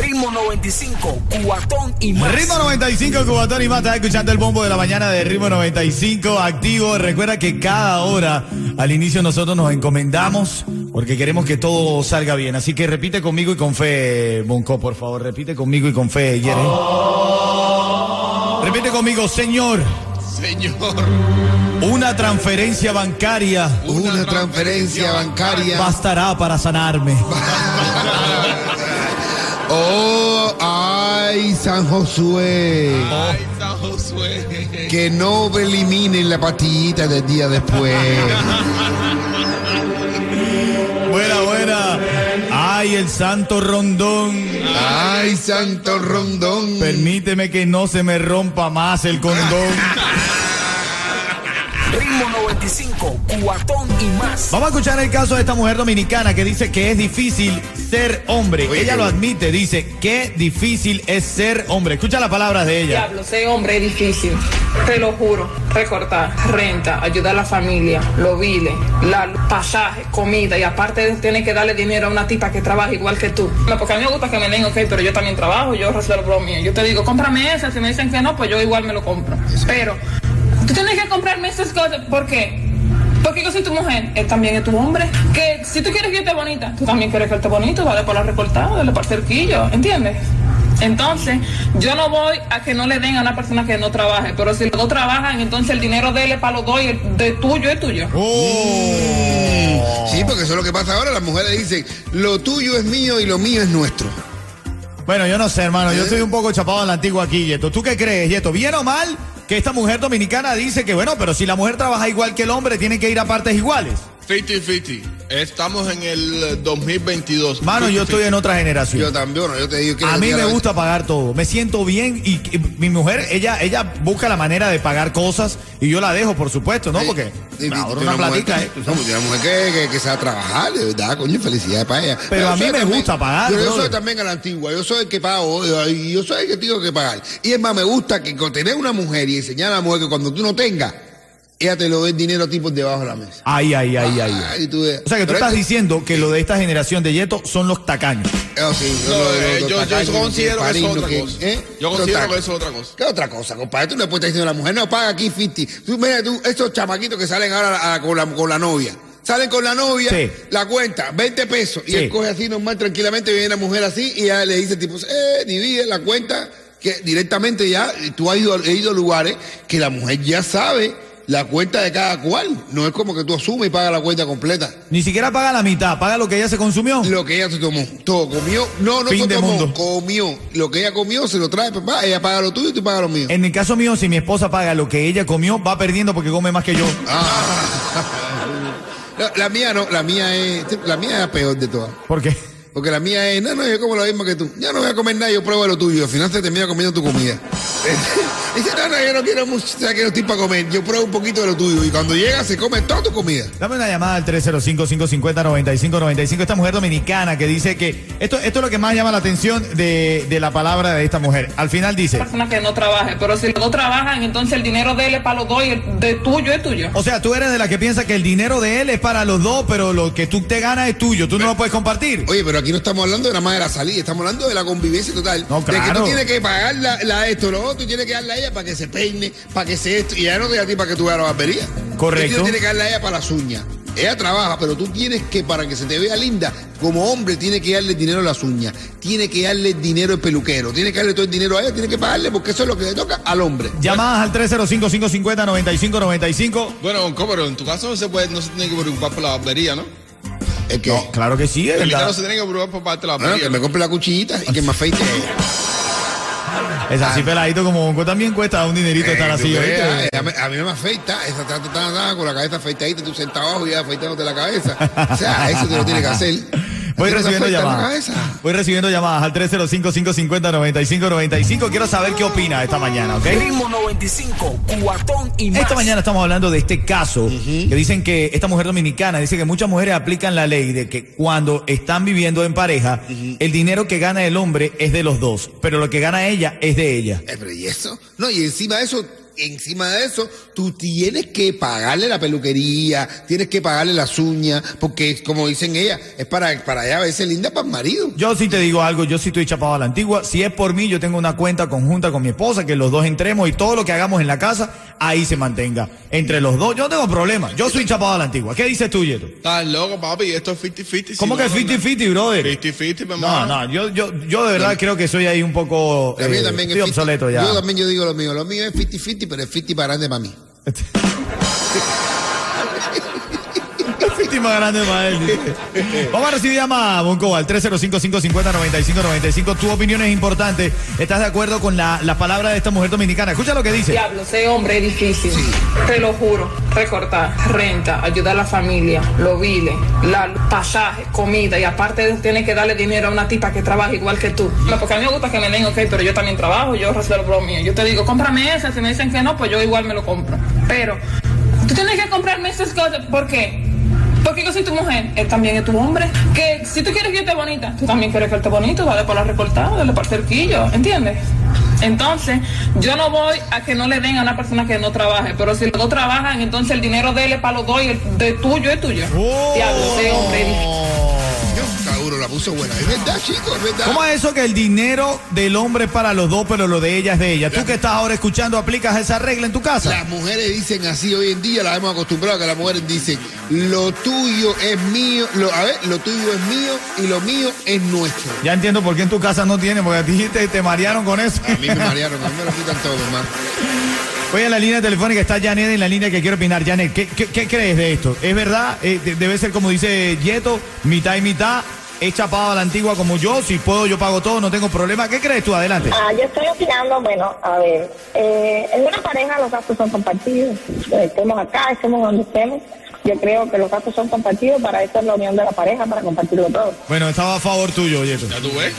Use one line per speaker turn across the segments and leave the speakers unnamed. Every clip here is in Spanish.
Ritmo 95, cuatón y más.
Ritmo 95, Cubatón y más. Estás escuchando el bombo de la mañana de Ritmo 95, activo. Recuerda que cada hora al inicio nosotros nos encomendamos porque queremos que todo salga bien. Así que repite conmigo y con fe, Bonco, por favor. Repite conmigo y con fe, Yere. Repite conmigo, Señor.
Señor,
Una transferencia bancaria
una transferencia bancaria.
bastará para sanarme.
Oh, ay, San Josué. Ay, San Josué. Que no eliminen la pastillita del día después.
Buena, buena. Ay, el santo rondón.
Ay, Santo Rondón.
Permíteme que no se me rompa más el condón.
Ritmo 95, cuatón y más.
Vamos a escuchar el caso de esta mujer dominicana que dice que es difícil ser hombre.
Oye,
ella
qué
lo admite, dice que difícil es ser hombre. Escucha las palabras de ella.
Diablo, ser hombre es difícil. Te lo juro. Recortar, renta, ayudar a la familia, los biles, la pasaje, comida y aparte tienes que darle dinero a una tipa que trabaja igual que tú. No, porque a mí me gusta que me den, ok, pero yo también trabajo, yo resuelvo lo mío. Yo te digo, cómprame esa. Si me dicen que no, pues yo igual me lo compro. Pero tú tienes que comprarme esas cosas. ¿Por qué? Porque yo soy tu mujer, él también es tu hombre. Que si tú quieres que esté bonita, tú también quieres que esté bonito, dale por la recortada, dale por el cerquillo, ¿entiendes? Entonces, yo no voy a que no le den a una persona que no trabaje, pero si los dos trabajan, entonces el dinero de él es para los dos y el de tuyo es tuyo.
Oh.
Sí, porque eso es lo que pasa ahora. Las mujeres dicen, lo tuyo es mío y lo mío es nuestro.
Bueno, yo no sé, hermano.
¿Eh?
Yo estoy un poco chapado en la antigua aquí, Yeto. ¿Tú qué crees, Yeto? ¿Bien o mal que esta mujer dominicana dice que, bueno, pero si la mujer trabaja igual que el hombre, tiene que ir a partes iguales?
50-50. Estamos en el 2022.
Mano, yo estoy en otra generación.
Yo también, bueno, yo te digo que...
A mí me gusta pagar todo. Me siento bien y, y mi mujer, ella, ella busca la manera de pagar cosas y yo la dejo, por supuesto, ¿no? Porque me ahorro una platica, ¿eh?
No, una mujer que, que, que sabe trabajar, de verdad, coño, felicidades para ella.
Pero a mí me gusta pagar,
Pero yo
brother.
soy también a la antigua, yo soy el que pago, y yo soy el que tengo que pagar. Y es más, me gusta que tener una mujer y enseñar a la mujer que cuando tú no tengas, ella te lo dé el dinero a ti por debajo de la mesa.
Ay, ay, ay, ay. Ay.
tú ves.
O sea que tú
Pero
estás
esto-
diciendo que lo de esta generación de Yeto son los tacaños.
Sí,
No,
lo de
eh,
los
yo, yo
tacaños,
considero que eso es otra
que-
cosa.
¿eh?
Yo considero que eso es otra cosa.
¿Qué otra cosa, compadre? Tú no puedes estar diciendo a la mujer, no, paga aquí 50. Tú, mira, tú, estos chamaquitos que salen ahora a- con, la, con la novia. Salen con la novia,
Sí.
la cuenta, 20 pesos. Y
Sí.
él coge así normal, tranquilamente, viene la mujer así y ya le dice, tipo, eh, ni vida, la cuenta, que directamente ya, tú has ido, he ido a lugares que la mujer ya sabe la cuenta de cada cual. No es como que tú asumes y pagas la cuenta completa.
Ni siquiera paga la mitad, paga lo que ella se consumió.
Lo que ella se tomó, todo comió, no, no
Fin
se
de
tomó,
mundo.
comió. Lo que ella comió se lo trae, papá, ella paga lo tuyo y tú pagas lo mío.
En el caso mío, si mi esposa paga lo que ella comió, va perdiendo porque come más que yo.
La, la mía no, la mía es, la mía es la peor de todas.
¿Por qué?
Porque la mía es, no, no, yo como lo mismo que tú. Ya no voy a comer nada, yo pruebo lo tuyo. Al final se termina comiendo tu comida. Dice, no, no, yo no quiero mucho, o sea, que no estoy para comer. Yo pruebo un poquito de lo tuyo. Y cuando llega, se come toda tu comida.
Dame una llamada al 305-550-9595. Esta mujer dominicana que dice que esto, esto es lo que más llama la atención de, de la palabra de esta mujer. Al final dice,
Persona que no trabaje, pero si los dos trabajan, entonces el dinero de él es para los dos y el de tuyo es tuyo.
o sea, tú eres de la que piensa que el dinero de él es para los dos, pero lo que tú te ganas es tuyo. Tú no lo puedes compartir.
Oye, pero aquí no estamos hablando de nada más de la salida, estamos hablando de la convivencia total.
No,
De que
claro.
tú tienes que pagar la, la esto, lo otro, y tienes que darle a ella para que se peine, para que se esto, y ella no te da a ti para que tú veas la barbería.
Correcto.
Tú tienes que darle a ella para las uñas. Ella trabaja, pero tú tienes que, para que se te vea linda, como hombre, tienes que darle dinero a las uñas, tiene que darle dinero al peluquero, tiene que darle todo el dinero a ella, tiene que pagarle, porque eso es lo que le toca al hombre.
Llamadas al 305-550-9595.
Bueno, ¿cómo? Pero en tu caso no se, puede, no se tiene que preocupar por la barbería, ¿no?
Es que,
No, claro que sí, es
El se tiene que preocupar por parte de la
bueno,
barbería.
que me compre la cuchillita y que me afeite.
Es así peladito como Bonco también cuesta un dinerito estar
Eh,
así.
creas, ella me- a mí me afeita, esa está- está con la cabeza afeitadita, tú sentado abajo y afeitándote la cabeza. O sea, eso te lo tiene que hacer.
Voy
¿A ti no te
recibiendo llamadas. Voy recibiendo llamadas al 305-550-9595. Quiero saber qué opina esta mañana, ¿ok?
Ritmo 95, cuatón y más.
Esta mañana estamos hablando de este caso que dicen que esta mujer dominicana dice que muchas mujeres aplican la ley de que cuando están viviendo en pareja, el dinero que gana el hombre es de los dos, pero lo que gana ella es de ella.
Eh, pero ¿y eso? No, y encima de eso, encima de eso, tú tienes que pagarle la peluquería, tienes que pagarle las uñas, porque como dicen ella, es para, para ella verse linda para el marido.
Yo sí te digo algo, yo sí estoy chapado a la antigua. Si es por mí, yo tengo una cuenta conjunta con mi esposa, que los dos entremos y todo lo que hagamos en la casa, ahí se mantenga. Entre los dos, yo no tengo problema. Yo soy chapado a la antigua. ¿Qué dices tú, Yeto?
Estás loco, papi. Esto es 50-50.
¿Cómo que 50-50, brother?
50-50, mi
No,
hermano.
no, yo, yo, yo de verdad creo que soy ahí un poco eh,
también es
estoy
50.
obsoleto ya.
Yo también yo digo lo mío. Lo mío es 50-50, pero es 50 para grande para mí.
50 más grande dice. Vamos a recibir llamadas, Bonco, al 305-550-9595. Tu opinión es importante. ¿Estás de acuerdo con la, la palabra de esta mujer dominicana? Escucha lo que dice.
Diablo, ese hombre es difícil. Te lo juro. Recortar, renta, ayudar a la familia, los biles, la pasaje, comida y aparte tienes que darle dinero a una tipa que trabaja igual que tú. No, porque a mí me gusta que me den, ok, pero yo también trabajo, yo resuelvo lo mío. Yo te digo, cómprame ese, si me dicen que no, pues yo igual me lo compro. Pero tú tienes que comprarme esas cosas, ¿por qué? Porque yo soy tu mujer, él también es tu hombre. Que si tú quieres que esté bonita, tú también quieres que esté bonito, dale por la recortada, dale por el cerquillo, ¿entiendes? Entonces, yo no voy a que no le den a una persona que no trabaje, pero si los dos trabajan, entonces el dinero de él es para los dos y el de tuyo es tuyo.
Oh.
Diablo, ese hombre
puso buena. Es verdad, chicos, es verdad.
¿Cómo es eso que el dinero del hombre es para los dos, pero lo de ella es de ella? Tú que estás ahora escuchando, ¿aplicas esa regla en tu casa?
Las mujeres dicen así hoy en día, las hemos acostumbrado a que las mujeres dicen, lo tuyo es mío, lo, a ver, lo tuyo es mío y lo mío es nuestro.
Ya entiendo por qué en tu casa no tiene, porque a ti te, te marearon con eso.
A mí me marearon, a mí me lo quitan todo, hermano.
Oye, en la línea telefónica está Janet en la línea que quiero opinar. Janet, ¿qué, qué, qué crees de esto? ¿Es verdad? Eh, de- debe ser como dice Yeto, mitad y mitad. Es chapado a la antigua como yo. Si puedo, yo pago todo, no tengo problema. ¿Qué crees tú? Adelante.
Ah, yo estoy opinando, bueno, a ver, eh, en una pareja los gastos son compartidos. Eh, Estemos acá, estemos donde estemos. Yo creo que los gastos son compartidos, para eso es la unión de la pareja, para compartirlo todo.
Bueno, estaba a favor tuyo, Yeto.
¿Ya tú ves?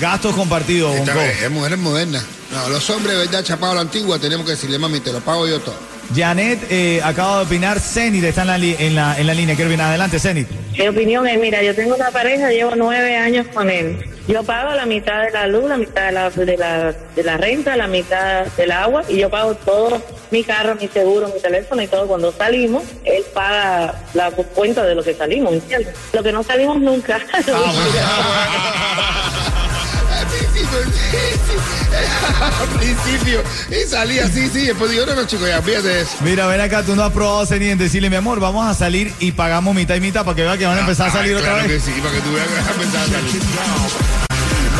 Gastos compartidos,
Esta vez es mujeres modernas. No, los hombres, verdad, chapados a la antigua, tenemos que decirle, mami, te lo pago yo todo.
Janet eh, acaba de opinar. Zenit está en la, li- en, la, en la línea. Quiero opinar. Adelante, Zenit.
Mi opinión es, mira, yo tengo una pareja, llevo nueve años con él. Yo pago la mitad de la luz, la mitad de la, de la, de la renta, la mitad del agua y yo pago todo, mi carro, mi seguro, mi teléfono y todo. Cuando salimos, él paga la cuenta de lo que salimos, ¿entiendes? Lo que no salimos nunca.
Al principio, y salía así, sí, después digo, no, no, chicos, ya, fíjate eso.
Mira, ven acá, tú no has probado Zenit en decirle, mi amor, vamos a salir y pagamos mitad y mitad para que vea que van a empezar a salir
Ah,
otra
claro
vez.
que sí, para que tú veas que vas a empezar a salir.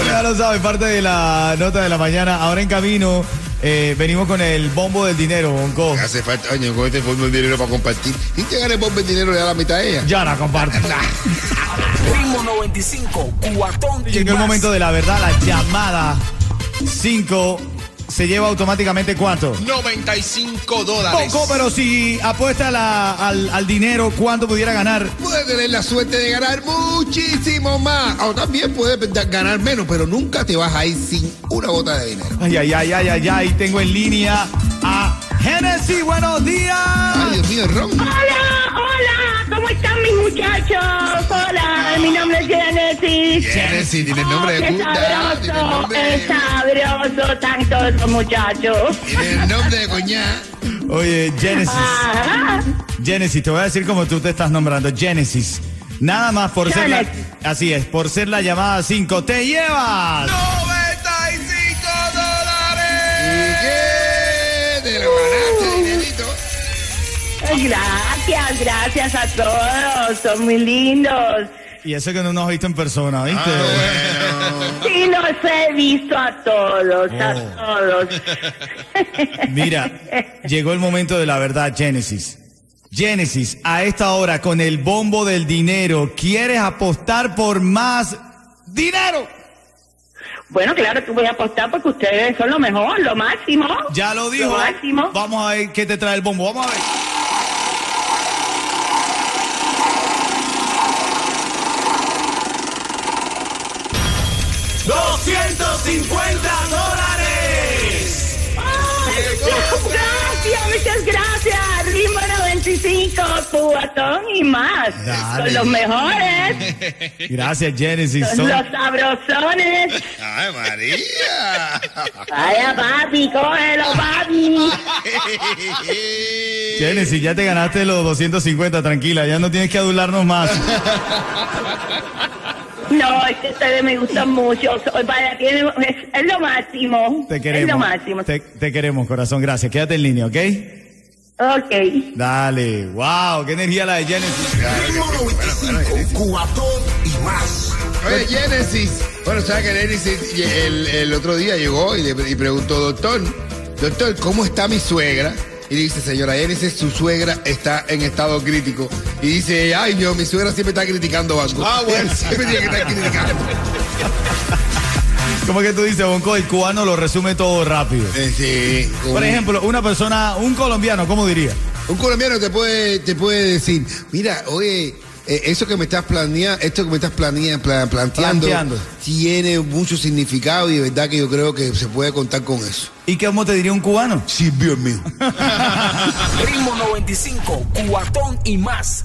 Ya lo sabes, parte de la nota de la mañana. Ahora en camino, eh, venimos con el bombo del dinero, Bonco.
Hace falta, año con este fondo de dinero para compartir. Si te gana el bombo el dinero, le da la mitad a ella.
Ya la comparto.
Ritmo 95, cuatón y
Llegó el momento de la verdad, la llamada 5 se lleva automáticamente cuánto.
95 dólares.
Poco, pero si apuesta la- al, al dinero, ¿cuánto pudiera ganar?
Puede tener la suerte de ganar muchísimo más. O también puede ganar menos, pero nunca te vas a ir sin una gota de dinero.
Ay, ay, ay, ay, ay, ay. Tengo en línea a Genesis. Buenos días.
Ay, Dios mío, Ron.
Hola, hola, ¿cómo están mis muchachos? Hola, mi nombre es Genesis.
Genesis, tiene el nombre de el
sabroso, es sabroso, tanto estos muchachos.
tiene el nombre de coñá.
Oye, Genesis. Genesis, te voy a decir como tú te estás nombrando. Genesis. Nada más por ser la. Así es, por ser la llamada 5. ¡Te llevas!
95
¿Y
dólares.
Gracias, gracias a todos, son muy lindos.
Y eso que no nos has visto en persona, ¿viste?
Ah, bueno.
Sí, los he visto a todos, a
Oh.
todos.
Mira, llegó el momento de la verdad, Genesis. Genesis, a esta hora con el bombo del dinero, ¿quieres apostar por más dinero?
Bueno, claro que voy a apostar porque ustedes son lo mejor, lo máximo.
Ya lo dijo.
Lo máximo.
Vamos a ver qué te trae el bombo. Vamos a ver. 250 dólares.
Gracias, muchas gracias. Ritmo 95, cubatón y más.
Dale.
Son los mejores,
Gracias, Genesis.
son
Son-
los sabrosones.
¡Ay, María!
Vaya, papi, cógelo, papi.
Genesis, ya te ganaste los 250, tranquila, ya no tienes que adularnos más.
No, es que ustedes me gustan mucho. Soy- Vaya, tiene, es, es lo máximo.
Te
Es
queremos.
lo máximo.
Te, te queremos, corazón, gracias. Quédate en línea, ¿ok?
Ok.
Dale, wow, qué energía la de Genesis.
Ritmo 95, cubatón y más.
Oye, Genesis. Bueno, sabes que Genesis el, el otro día llegó y le y preguntó, doctor, doctor, ¿cómo está mi suegra? Y dice, señora Genesis, su suegra está en estado crítico. Y dice, ay, Dios, mi suegra siempre está criticando algo.
Ah, bueno.
siempre tiene que estar criticando.
¿Cómo que tú dices, Bonco? El cubano lo resume todo rápido.
Eh, sí.
Por
un-
ejemplo, una persona, un colombiano, ¿cómo diría?
Un colombiano te puede, te puede decir, mira, oye, eh, eso que me estás planeando, esto que me estás planea- pla- planteando,
Planteando.
tiene mucho significado y de verdad que yo creo que se puede contar con eso.
¿Y cómo te diría un cubano?
Sí, Dios mío.
Ritmo 95, cuatón y más.